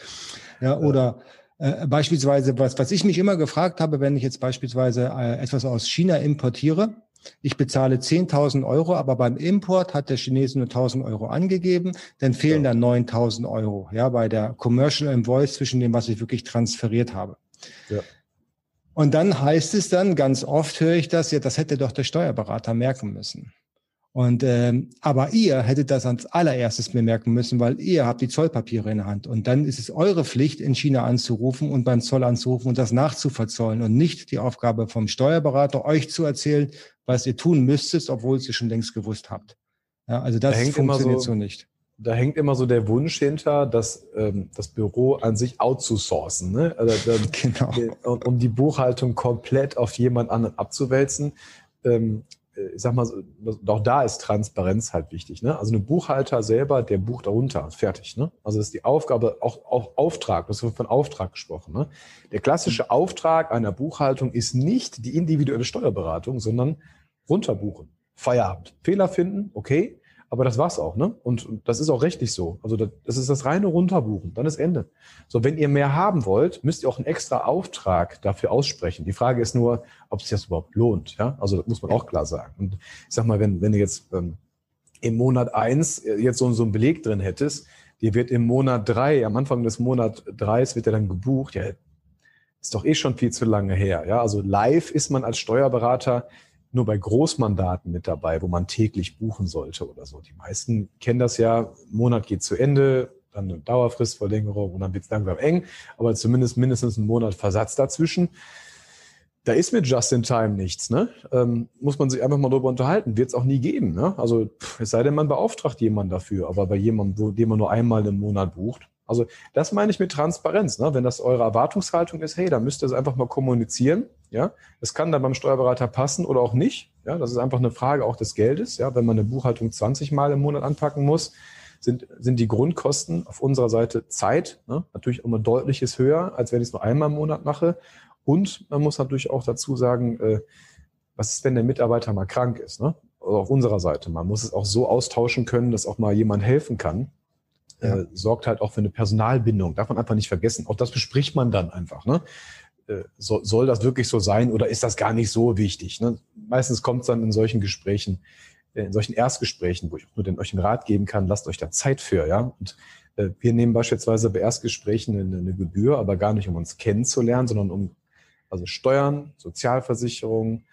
Ja, oder äh, beispielsweise, was, was ich mich immer gefragt habe, wenn ich jetzt beispielsweise äh, etwas aus China importiere, ich bezahle 10.000 Euro, aber beim Import hat der Chinese nur 1.000 Euro angegeben, dann fehlen ja. dann 9.000 Euro, ja, bei der Commercial Invoice zwischen dem, was ich wirklich transferiert habe. Ja. Und dann heißt es dann, ganz oft höre ich das, ja, das hätte doch der Steuerberater merken müssen. Und ähm, aber ihr hättet das als allererstes bemerken müssen, weil ihr habt die Zollpapiere in der Hand. Und dann ist es eure Pflicht, in China anzurufen und beim Zoll anzurufen und das nachzuverzollen und nicht die Aufgabe vom Steuerberater, euch zu erzählen, was ihr tun müsstet, obwohl ihr schon längst gewusst habt. Ja, also das da funktioniert so, so, nicht.
Da hängt immer so der Wunsch hinter, dass ähm, das Büro an sich outzusourcen, ne? Also, dann, genau. um die Buchhaltung komplett auf jemand anderen abzuwälzen. Ähm, äh, ich sag mal, auch da ist Transparenz halt wichtig. Ne? Also ein Buchhalter selber, der bucht darunter, fertig. Ne? Also das ist die Aufgabe, auch, auch Auftrag, das wird von Auftrag gesprochen. Ne? Der klassische mhm. Auftrag einer Buchhaltung ist nicht die individuelle Steuerberatung, sondern runterbuchen. Feierabend. Fehler finden, okay. Aber das war's auch, ne? Und, und das ist auch rechtlich so. Also das, das ist das reine Runterbuchen, dann ist Ende. So, wenn ihr mehr haben wollt, müsst ihr auch einen extra Auftrag dafür aussprechen. Die Frage ist nur, ob sich das überhaupt lohnt, ja? Also das muss man auch klar sagen. Und ich sag mal, wenn, wenn ihr jetzt ähm, im Monat eins äh, jetzt so, so einen Beleg drin hättest, dir wird im Monat drei, am Anfang des Monat dreis wird er dann gebucht, ja, ist doch eh schon viel zu lange her, ja? Also live ist man als Steuerberater nur bei Großmandaten mit dabei, wo man täglich buchen sollte oder so. Die meisten kennen das ja, Monat geht zu Ende, dann eine Dauerfristverlängerung und dann wird es langsam eng, aber zumindest mindestens einen Monat Versatz dazwischen. Da ist mit Just in Time nichts, ne? Ähm, muss man sich einfach mal drüber unterhalten. Wird es auch nie geben, ne? Also es sei denn, man beauftragt jemanden dafür, aber bei jemandem, den man nur einmal im Monat bucht. Also das meine ich mit Transparenz. Ne? Wenn das eure Erwartungshaltung ist, hey, da müsst ihr es einfach mal kommunizieren ja, es kann dann beim Steuerberater passen oder auch nicht. Ja, das ist einfach eine Frage auch des Geldes. Ja, wenn man eine Buchhaltung 20 Mal im Monat anpacken muss, sind, sind die Grundkosten auf unserer Seite Zeit ne, natürlich immer deutliches höher, als wenn ich es nur einmal im Monat mache. Und man muss natürlich auch dazu sagen, äh, was ist, wenn der Mitarbeiter mal krank ist? Ne? Also auf unserer Seite. Man muss es auch so austauschen können, dass auch mal jemand helfen kann. Ja. Äh, sorgt halt auch für eine Personalbindung. Darf man einfach nicht vergessen. Auch das bespricht man dann einfach. Ne? Äh, so, soll das wirklich so sein oder ist das gar nicht so wichtig? Ne? Meistens kommt es dann in solchen Gesprächen, äh, in solchen Erstgesprächen, wo ich nur den, euch einen Rat geben kann, lasst euch da Zeit für, ja. Und äh, wir nehmen beispielsweise bei Erstgesprächen eine, eine Gebühr, aber gar nicht, um uns kennenzulernen, sondern um also Steuern, Sozialversicherung,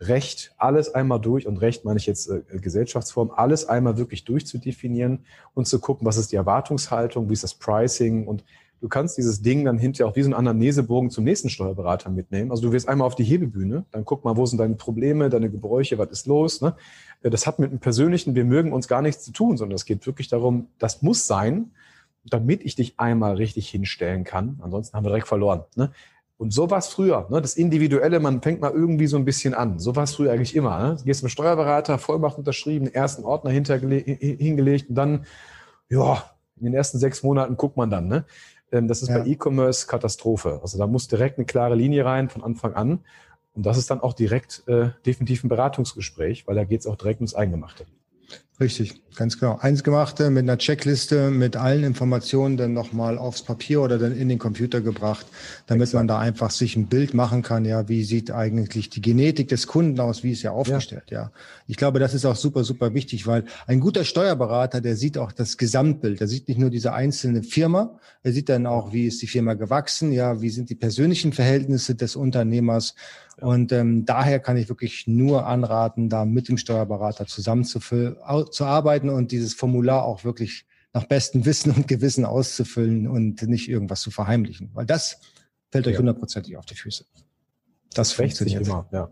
Recht, alles einmal durch, und Recht meine ich jetzt äh, Gesellschaftsform, alles einmal wirklich durchzudefinieren und zu gucken, was ist die Erwartungshaltung, wie ist das Pricing und Du kannst dieses Ding dann hinterher auch wie so einen Anamnesebogen zum nächsten Steuerberater mitnehmen. Also du wirst einmal auf die Hebebühne, dann guck mal, wo sind deine Probleme, deine Gebräuche, was ist los. Ne? Das hat mit einem persönlichen, wir mögen uns gar nichts zu tun, sondern es geht wirklich darum, das muss sein. damit ich dich einmal richtig hinstellen kann. Ansonsten haben wir direkt verloren. Ne? Und so war es früher. Ne? Das Individuelle, man fängt mal irgendwie so ein bisschen an. So war es früher eigentlich immer. Ne? Du gehst zum Steuerberater, Vollmacht unterschrieben, ersten Ordner hingelegt und dann, ja, in den ersten sechs Monaten guckt man dann. Ne? Ähm, das ist ja. bei E-Commerce Katastrophe. Also da muss direkt eine klare Linie rein von Anfang an. Und das ist dann auch direkt äh, definitiv ein Beratungsgespräch, weil da geht es auch direkt ums Eingemachte.
Richtig, ganz genau. Eins gemachte mit einer Checkliste, mit allen Informationen dann nochmal aufs Papier oder dann in den Computer gebracht, damit Exakt. man da einfach sich ein Bild machen kann, ja, wie sieht eigentlich die Genetik des Kunden aus, wie ist er aufgestellt, ja. ja. Ich glaube, das ist auch super, super wichtig, weil ein guter Steuerberater, der sieht auch das Gesamtbild. Der sieht nicht nur diese einzelne Firma, er sieht dann auch, wie ist die Firma gewachsen, ja, wie sind die persönlichen Verhältnisse des Unternehmers, und ähm, daher kann ich wirklich nur anraten, da mit dem Steuerberater zusammen zu, zu arbeiten und dieses Formular auch wirklich nach bestem Wissen und Gewissen auszufüllen und nicht irgendwas zu verheimlichen. Weil das fällt euch hundertprozentig auf die Füße.
Das funktioniert immer, ja.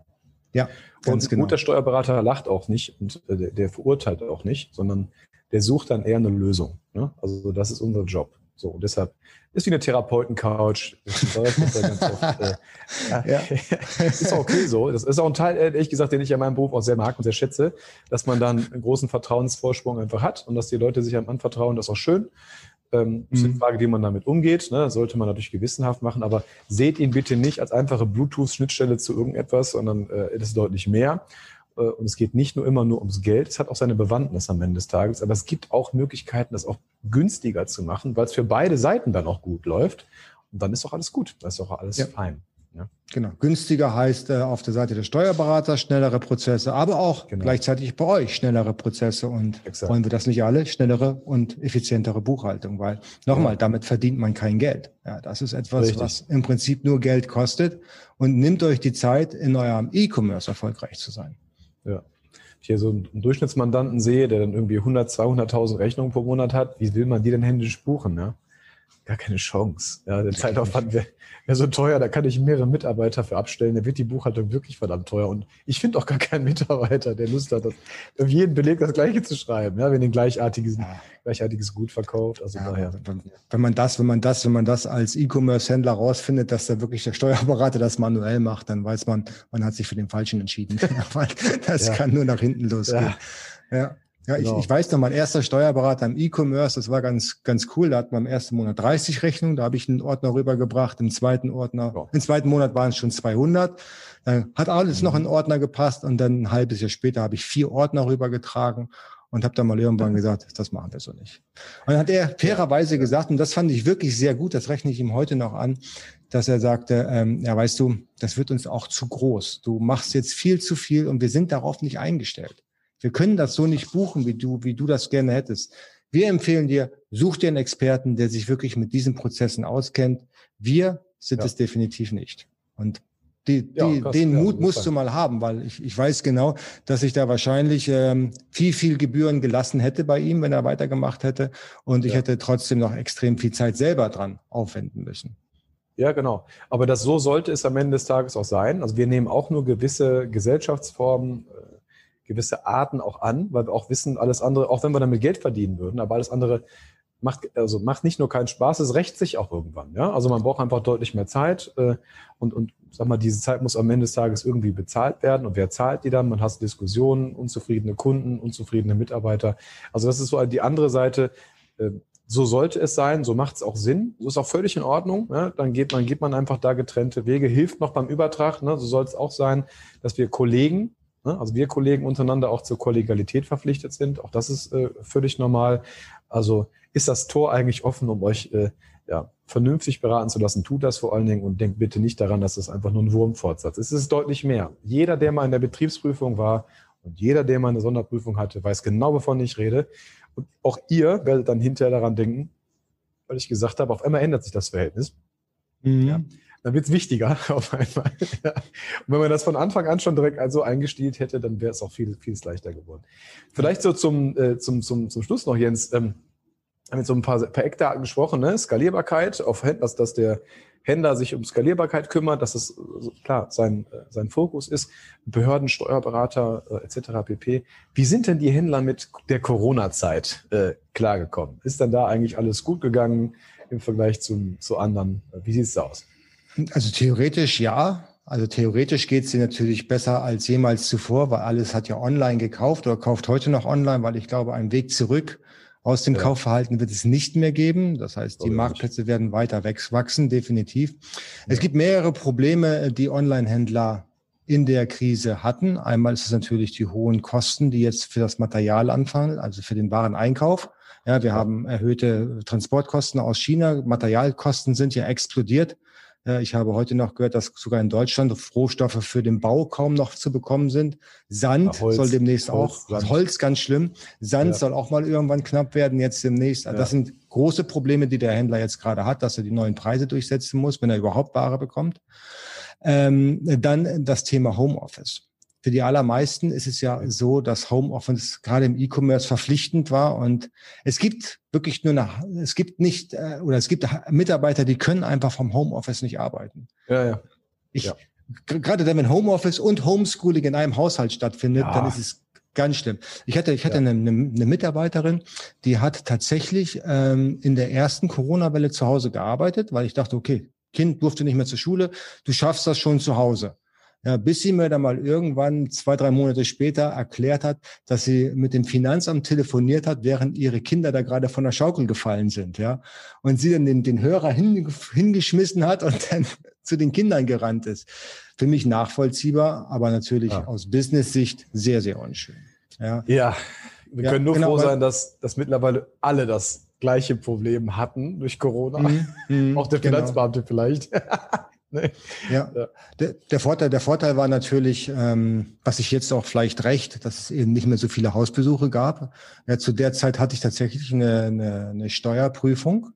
Ja, ganz und ein genau. guter Steuerberater lacht auch nicht und äh, der, der, verurteilt auch nicht, sondern der sucht dann eher eine Lösung. Ne? Also das ist unser Job. So, und deshalb ist wie eine Therapeuten-Couch. äh, ja. ist auch okay so. Das ist auch ein Teil, ehrlich gesagt, den ich ja meinem Beruf auch sehr mag und sehr schätze, dass man dann einen großen Vertrauensvorsprung einfach hat und dass die Leute sich einem anvertrauen. Das ist auch schön. Ähm, ist mhm. die Frage, wie man damit umgeht. Ne? Sollte man natürlich gewissenhaft machen, aber seht ihn bitte nicht als einfache Bluetooth-Schnittstelle zu irgendetwas, sondern äh, das ist deutlich mehr. Äh, und es geht nicht nur immer nur ums Geld, es hat auch seine Bewandtnis am Ende des Tages, aber es gibt auch Möglichkeiten, das auch günstiger zu machen, weil es für beide Seiten dann auch gut läuft. Und dann ist doch alles gut, dann ist doch alles ja. fein.
Ja. Genau. Günstiger heißt äh, auf der Seite des Steuerberater schnellere Prozesse, aber auch genau. gleichzeitig bei euch schnellere Prozesse und Exakt. wollen wir das nicht alle? Schnellere und effizientere Buchhaltung, weil nochmal, ja. damit verdient man kein Geld. Ja, das ist etwas, Richtig. was im Prinzip nur Geld kostet und nimmt euch die Zeit, in eurem E-Commerce erfolgreich zu sein.
Ich hier so einen Durchschnittsmandanten sehe, der dann irgendwie 100, 200.000 Rechnungen pro Monat hat, wie will man die denn händisch buchen? Ja? Gar keine Chance. Ja, der Zeitaufwand wäre wär so teuer, da kann ich mehrere Mitarbeiter für abstellen, da wird die Buchhaltung wirklich verdammt teuer. Und ich finde auch gar keinen Mitarbeiter, der Lust hat, das, auf jeden Beleg das Gleiche zu schreiben, ja, wenn ein gleichartiges, ja. gleichartiges Gut verkauft. Also ja, daher.
Wenn man das, wenn man das, wenn man das als E-Commerce-Händler rausfindet, dass da wirklich der Steuerberater das manuell macht, dann weiß man, man hat sich für den Falschen entschieden. das kann nur nach hinten losgehen. ja. Ja, genau. ich, ich weiß noch, mein erster Steuerberater im E-Commerce, das war ganz, ganz cool. Da hatten wir im ersten Monat 30 Rechnungen, da habe ich einen Ordner rübergebracht. Im zweiten Ordner, ja. im zweiten Monat waren es schon 200. Dann hat alles mhm. noch in Ordner gepasst und dann ein halbes Jahr später habe ich vier Ordner rübergetragen und habe dann mal irgendwann gesagt, das machen wir so nicht. Und dann hat er fairerweise gesagt, und das fand ich wirklich sehr gut, das rechne ich ihm heute noch an, dass er sagte, ähm, ja, weißt du, das wird uns auch zu groß. Du machst jetzt viel zu viel und wir sind darauf nicht eingestellt. Wir können das so nicht buchen, wie du, wie du das gerne hättest. Wir empfehlen dir, such dir einen Experten, der sich wirklich mit diesen Prozessen auskennt. Wir sind ja. es definitiv nicht. Und die, die, ja, den Mut musst du mal haben, weil ich, ich weiß genau, dass ich da wahrscheinlich ähm, viel, viel Gebühren gelassen hätte bei ihm, wenn er weitergemacht hätte. Und ich hätte trotzdem noch extrem viel Zeit selber dran aufwenden müssen.
Ja, genau. Aber das so sollte es am Ende des Tages auch sein. Also wir nehmen auch nur gewisse Gesellschaftsformen, äh, gewisse Arten auch an, weil wir auch wissen, alles andere, auch wenn wir damit Geld verdienen würden, aber alles andere macht, also macht nicht nur keinen Spaß, es rächt sich auch irgendwann. Ja? Also man braucht einfach deutlich mehr Zeit äh, und, und sag mal, diese Zeit muss am Ende des Tages irgendwie bezahlt werden. Und wer zahlt die dann? Man hat Diskussionen, unzufriedene Kunden, unzufriedene Mitarbeiter. Also das ist so die andere Seite. Äh, so sollte es sein, so macht es auch Sinn, so ist auch völlig in Ordnung. Ne? Dann geht man, geht man einfach da getrennte Wege, hilft noch beim Übertrag. Ne? So soll es auch sein, dass wir Kollegen? Also wir Kollegen untereinander auch zur Kollegialität verpflichtet sind. Auch das ist äh, völlig normal. Also ist das Tor eigentlich offen, um euch äh, ja, vernünftig beraten zu lassen. Tut das vor allen Dingen und denkt bitte nicht daran, dass es einfach nur ein Wurmfortsatz ist. Es ist deutlich mehr. Jeder, der mal in der Betriebsprüfung war und jeder, der mal eine Sonderprüfung hatte, weiß genau, wovon ich rede. Und auch ihr werdet dann hinterher daran denken, weil ich gesagt habe, auf einmal ändert sich das Verhältnis. Mhm. Ja dann wird es wichtiger auf einmal. Und wenn man das von Anfang an schon direkt so eingestielt hätte, dann wäre es auch viel, viel leichter geworden. Vielleicht so zum, äh, zum, zum, zum Schluss noch, Jens. Ähm, haben jetzt so ein paar, paar Eckdaten gesprochen, ne? Skalierbarkeit auf dass, dass der, Händler sich um Skalierbarkeit kümmert, dass es klar sein, sein Fokus ist, Behörden, Steuerberater äh, etc. pp. Wie sind denn die Händler mit der Corona-Zeit äh, klargekommen? Ist denn da eigentlich alles gut gegangen im Vergleich zum, zu anderen? Wie sieht es aus?
Also theoretisch ja. Also theoretisch geht es dir natürlich besser als jemals zuvor, weil alles hat ja online gekauft oder kauft heute noch online, weil ich glaube, ein Weg zurück aus dem ja. Kaufverhalten wird es nicht mehr geben. Das heißt, die Marktplätze werden weiter wachsen, definitiv. Ja. Es gibt mehrere Probleme, die Online-Händler in der Krise hatten. Einmal ist es natürlich die hohen Kosten, die jetzt für das Material anfallen, also für den Wareneinkauf. Ja, wir ja. haben erhöhte Transportkosten aus China. Materialkosten sind ja explodiert. Ich habe heute noch gehört, dass sogar in Deutschland Rohstoffe für den Bau kaum noch zu bekommen sind. Sand Holz, soll demnächst Holz, auch, Sand. Holz ganz schlimm. Sand ja. soll auch mal irgendwann knapp werden, jetzt demnächst. Ja. Das sind große Probleme, die der Händler jetzt gerade hat, dass er die neuen Preise durchsetzen muss, wenn er überhaupt Ware bekommt. Ähm, dann das Thema Homeoffice. Für die allermeisten ist es ja so, dass Homeoffice gerade im E-Commerce verpflichtend war und es gibt wirklich nur eine, es gibt nicht äh, oder es gibt Mitarbeiter, die können einfach vom Homeoffice nicht arbeiten.
Ja, ja.
Ich, ja. Gerade dann, wenn Homeoffice und Homeschooling in einem Haushalt stattfindet, ja. dann ist es ganz schlimm. Ich hatte, ich hatte ja. eine, eine, eine Mitarbeiterin, die hat tatsächlich ähm, in der ersten Corona-Welle zu Hause gearbeitet, weil ich dachte, okay, Kind durfte nicht mehr zur Schule, du schaffst das schon zu Hause. Ja, bis sie mir dann mal irgendwann zwei, drei Monate später erklärt hat, dass sie mit dem Finanzamt telefoniert hat, während ihre Kinder da gerade von der Schaukel gefallen sind, ja. Und sie dann den, den Hörer hin, hingeschmissen hat und dann zu den Kindern gerannt ist. Für mich nachvollziehbar, aber natürlich ja. aus Business-Sicht sehr, sehr unschön.
Ja, ja wir ja, können nur genau, froh sein, dass, dass mittlerweile alle das gleiche Problem hatten durch Corona. Mhm, mhm Auch der genau. Finanzbeamte genau. vielleicht.
Nee. Ja, ja. Der, der, Vorteil, der Vorteil war natürlich, ähm, was ich jetzt auch vielleicht recht, dass es eben nicht mehr so viele Hausbesuche gab. Ja, zu der Zeit hatte ich tatsächlich eine, eine, eine Steuerprüfung.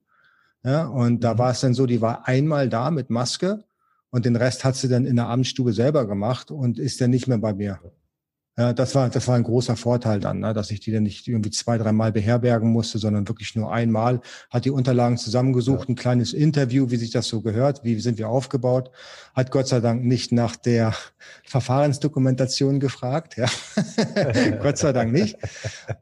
Ja, und da mhm. war es dann so, die war einmal da mit Maske und den Rest hat sie dann in der Abendstube selber gemacht und ist dann nicht mehr bei mir. Ja, das war, das war ein großer Vorteil dann, ne, dass ich die dann nicht irgendwie zwei, dreimal beherbergen musste, sondern wirklich nur einmal. Hat die Unterlagen zusammengesucht, ja. ein kleines Interview, wie sich das so gehört, wie sind wir aufgebaut. Hat Gott sei Dank nicht nach der Verfahrensdokumentation gefragt, ja. Gott sei Dank nicht.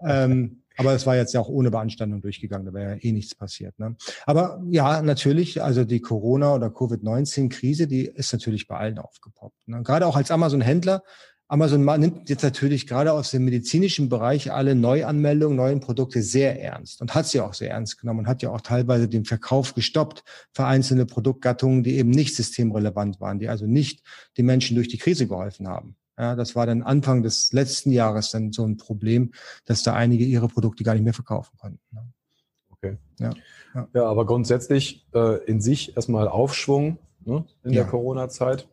Ähm, aber es war jetzt ja auch ohne Beanstandung durchgegangen, da wäre ja eh nichts passiert. Ne? Aber ja, natürlich, also die Corona- oder Covid-19-Krise, die ist natürlich bei allen aufgepoppt. Ne? Gerade auch als Amazon-Händler Amazon nimmt jetzt natürlich gerade aus dem medizinischen Bereich alle Neuanmeldungen, neuen Produkte sehr ernst und hat sie auch sehr ernst genommen und hat ja auch teilweise den Verkauf gestoppt für einzelne Produktgattungen, die eben nicht systemrelevant waren, die also nicht den Menschen durch die Krise geholfen haben. Ja, das war dann Anfang des letzten Jahres dann so ein Problem, dass da einige ihre Produkte gar nicht mehr verkaufen konnten. Ne?
Okay. Ja, ja. ja aber grundsätzlich äh, in sich erstmal Aufschwung ne, in der Corona-Zeit.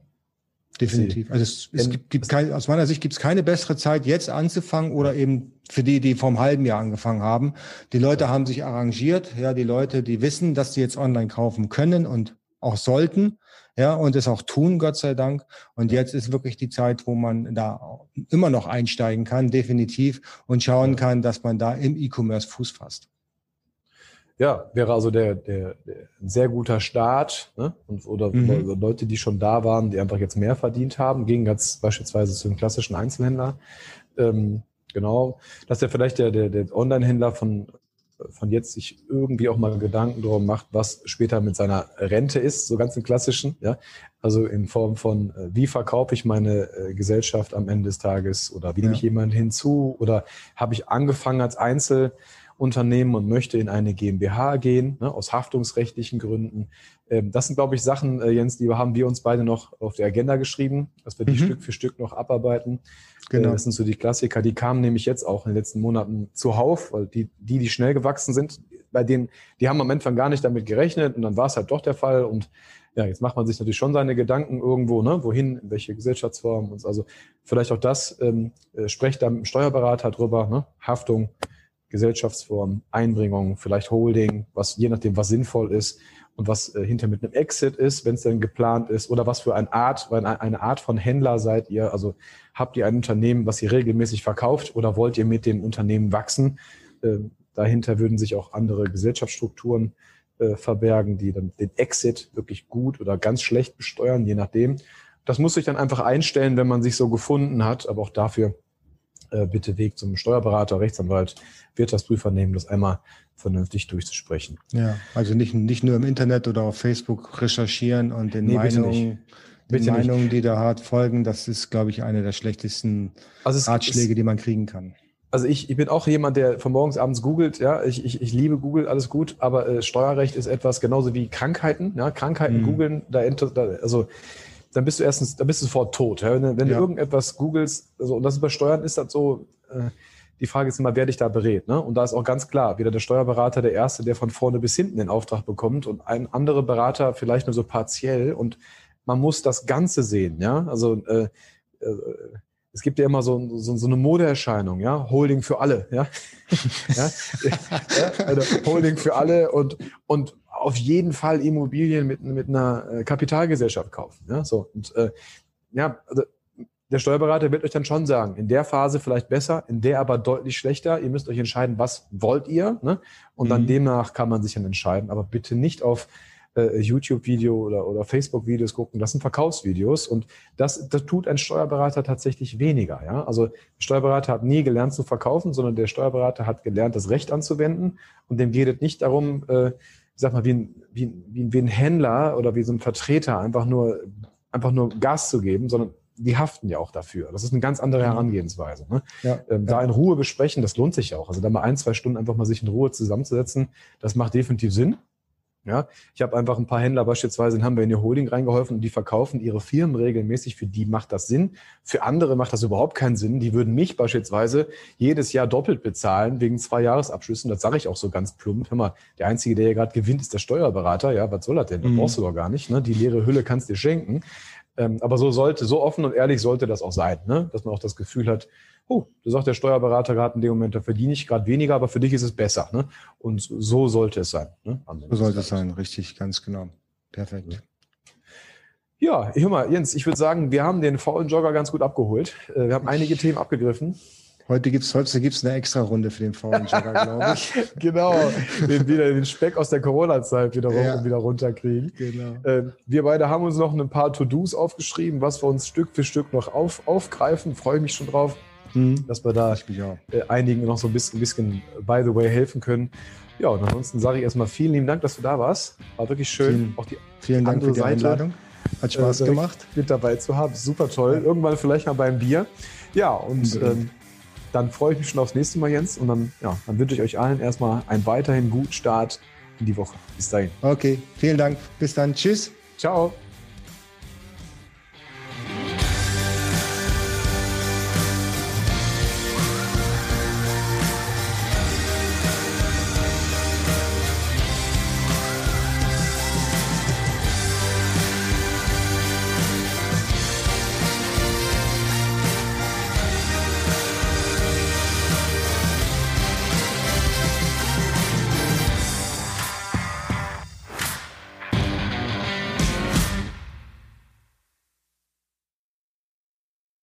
Definitiv. Also es, es gibt, gibt kein, aus meiner Sicht gibt es keine bessere Zeit, jetzt anzufangen oder eben für die, die vor einem halben Jahr angefangen haben. Die Leute haben sich arrangiert, ja, die Leute, die wissen, dass sie jetzt online kaufen können und auch sollten, ja, und es auch tun, Gott sei Dank. Und jetzt ist wirklich die Zeit, wo man da immer noch einsteigen kann, definitiv, und schauen kann, dass man da im E-Commerce Fuß fasst.
Ja, wäre also der, der, der ein sehr guter Start ne? Und, oder mhm. Leute, die schon da waren, die einfach jetzt mehr verdient haben, gegen jetzt beispielsweise zu einem klassischen Einzelhändler. Ähm, genau, dass der vielleicht der, der, der Online-Händler von, von jetzt sich irgendwie auch mal Gedanken darum macht, was später mit seiner Rente ist, so ganz im klassischen, ja. Also in Form von, äh, wie verkaufe ich meine äh, Gesellschaft am Ende des Tages oder wie nehme ich jemanden hinzu oder habe ich angefangen als Einzel Unternehmen und möchte in eine GmbH gehen, ne, aus haftungsrechtlichen Gründen. Ähm, das sind, glaube ich, Sachen, äh, Jens, die haben wir uns beide noch auf die Agenda geschrieben, dass wir die mhm. Stück für Stück noch abarbeiten. Genau. Äh, das sind so die Klassiker, die kamen nämlich jetzt auch in den letzten Monaten zuhauf, weil die, die, die schnell gewachsen sind, bei denen, die haben am Anfang gar nicht damit gerechnet und dann war es halt doch der Fall und ja, jetzt macht man sich natürlich schon seine Gedanken irgendwo, ne, wohin, in welche Gesellschaftsform und also vielleicht auch das, ähm, äh, sprecht da mit dem Steuerberater drüber, ne, Haftung, Gesellschaftsform, Einbringung, vielleicht Holding, was je nachdem, was sinnvoll ist und was äh, hinter mit einem Exit ist, wenn es denn geplant ist, oder was für eine Art, eine Art von Händler seid ihr. Also habt ihr ein Unternehmen, was ihr regelmäßig verkauft oder wollt ihr mit dem Unternehmen wachsen? Äh, dahinter würden sich auch andere Gesellschaftsstrukturen äh, verbergen, die dann den Exit wirklich gut oder ganz schlecht besteuern, je nachdem. Das muss sich dann einfach einstellen, wenn man sich so gefunden hat. Aber auch dafür äh, bitte Weg zum Steuerberater, Rechtsanwalt, Wirtschaftsprüfer nehmen, das einmal vernünftig durchzusprechen.
Ja, also nicht, nicht nur im Internet oder auf Facebook recherchieren und den nee, Meinungen, den Meinungen, die da hart folgen, das ist, glaube ich, eine der schlechtesten also Ratschläge, ist, die man kriegen kann.
Also ich, ich bin auch jemand, der von morgens abends googelt, ja, ich, ich, ich liebe Google, alles gut, aber äh, Steuerrecht ist etwas genauso wie Krankheiten, ja, Krankheiten mhm. googeln, da, da also dann bist du erstens, dann bist du sofort tot. Ja? Wenn, wenn ja. du irgendetwas googelst, also, und das bei Steuern ist das so, äh, die Frage ist immer, wer dich da berät. Ne? Und da ist auch ganz klar, wieder der Steuerberater der Erste, der von vorne bis hinten den Auftrag bekommt und ein anderer Berater vielleicht nur so partiell und man muss das Ganze sehen. Ja, also äh, äh, es gibt ja immer so, so, so eine Modeerscheinung, ja, Holding für alle, ja, ja? ja? Also Holding für alle und und auf jeden Fall Immobilien mit, mit einer äh, Kapitalgesellschaft kaufen. Ja, so. Und äh, ja, also der Steuerberater wird euch dann schon sagen, in der Phase vielleicht besser, in der aber deutlich schlechter. Ihr müsst euch entscheiden, was wollt ihr, ne? Und dann mhm. demnach kann man sich dann entscheiden. Aber bitte nicht auf äh, YouTube-Video oder, oder Facebook-Videos gucken. Das sind Verkaufsvideos und das, das tut ein Steuerberater tatsächlich weniger. Ja? Also der Steuerberater hat nie gelernt zu verkaufen, sondern der Steuerberater hat gelernt, das Recht anzuwenden und dem geht es nicht darum, äh, ich sag mal, wie ein, wie, wie, wie ein Händler oder wie so ein Vertreter einfach nur, einfach nur Gas zu geben, sondern die haften ja auch dafür. Das ist eine ganz andere. Herangehensweise. Ne? Ja, ähm, da in Ruhe besprechen, das lohnt sich ja auch. Also da mal ein, zwei Stunden einfach mal sich in Ruhe zusammenzusetzen, das macht definitiv Sinn. Ja, ich habe einfach ein paar Händler beispielsweise, haben wir in die Holding reingeholfen und die verkaufen ihre Firmen regelmäßig. Für die macht das Sinn. Für andere macht das überhaupt keinen Sinn. Die würden mich beispielsweise jedes Jahr doppelt bezahlen wegen zwei Jahresabschlüssen. Das sage ich auch so ganz plump. Hör mal, der Einzige, der hier gerade gewinnt, ist der Steuerberater. Ja, was soll das denn? Das mhm. brauchst du doch gar nicht. Ne? Die leere Hülle kannst du dir schenken. Ähm, aber so sollte, so offen und ehrlich sollte das auch sein, ne? dass man auch das Gefühl hat, oh, da sagt der Steuerberater gerade in dem Moment, da verdiene ich gerade weniger, aber für dich ist es besser. Ne? Und so sollte es sein. Ne?
So sollte es sein, richtig, ganz genau. Perfekt.
Ja, hör mal, Jens, ich würde sagen, wir haben den faulen Jogger ganz gut abgeholt. Äh, wir haben einige Themen abgegriffen.
Heute gibt es heute gibt's eine extra Runde für den faulen Jogger, glaube ich.
genau, den, wieder den Speck aus der Corona-Zeit wieder, ja. wieder runterkriegen. Genau. Äh, wir beide haben uns noch ein paar To-Dos aufgeschrieben, was wir uns Stück für Stück noch auf, aufgreifen. Freue mich schon drauf, mhm. dass wir da äh, einigen noch so ein bisschen, ein bisschen, by the way, helfen können. Ja, und ansonsten sage ich erstmal vielen lieben Dank, dass du da warst. War wirklich schön.
Vielen, auch die vielen Dank für die Seite, Einladung. Hat Spaß äh, gemacht.
Mit dabei zu haben. Super toll. Irgendwann vielleicht mal beim Bier. Ja, und ähm, dann freue ich mich schon aufs nächste Mal, Jens. Und dann, ja, dann wünsche ich euch allen erstmal einen weiterhin guten Start in die Woche. Bis dahin.
Okay, vielen Dank. Bis dann. Tschüss.
Ciao.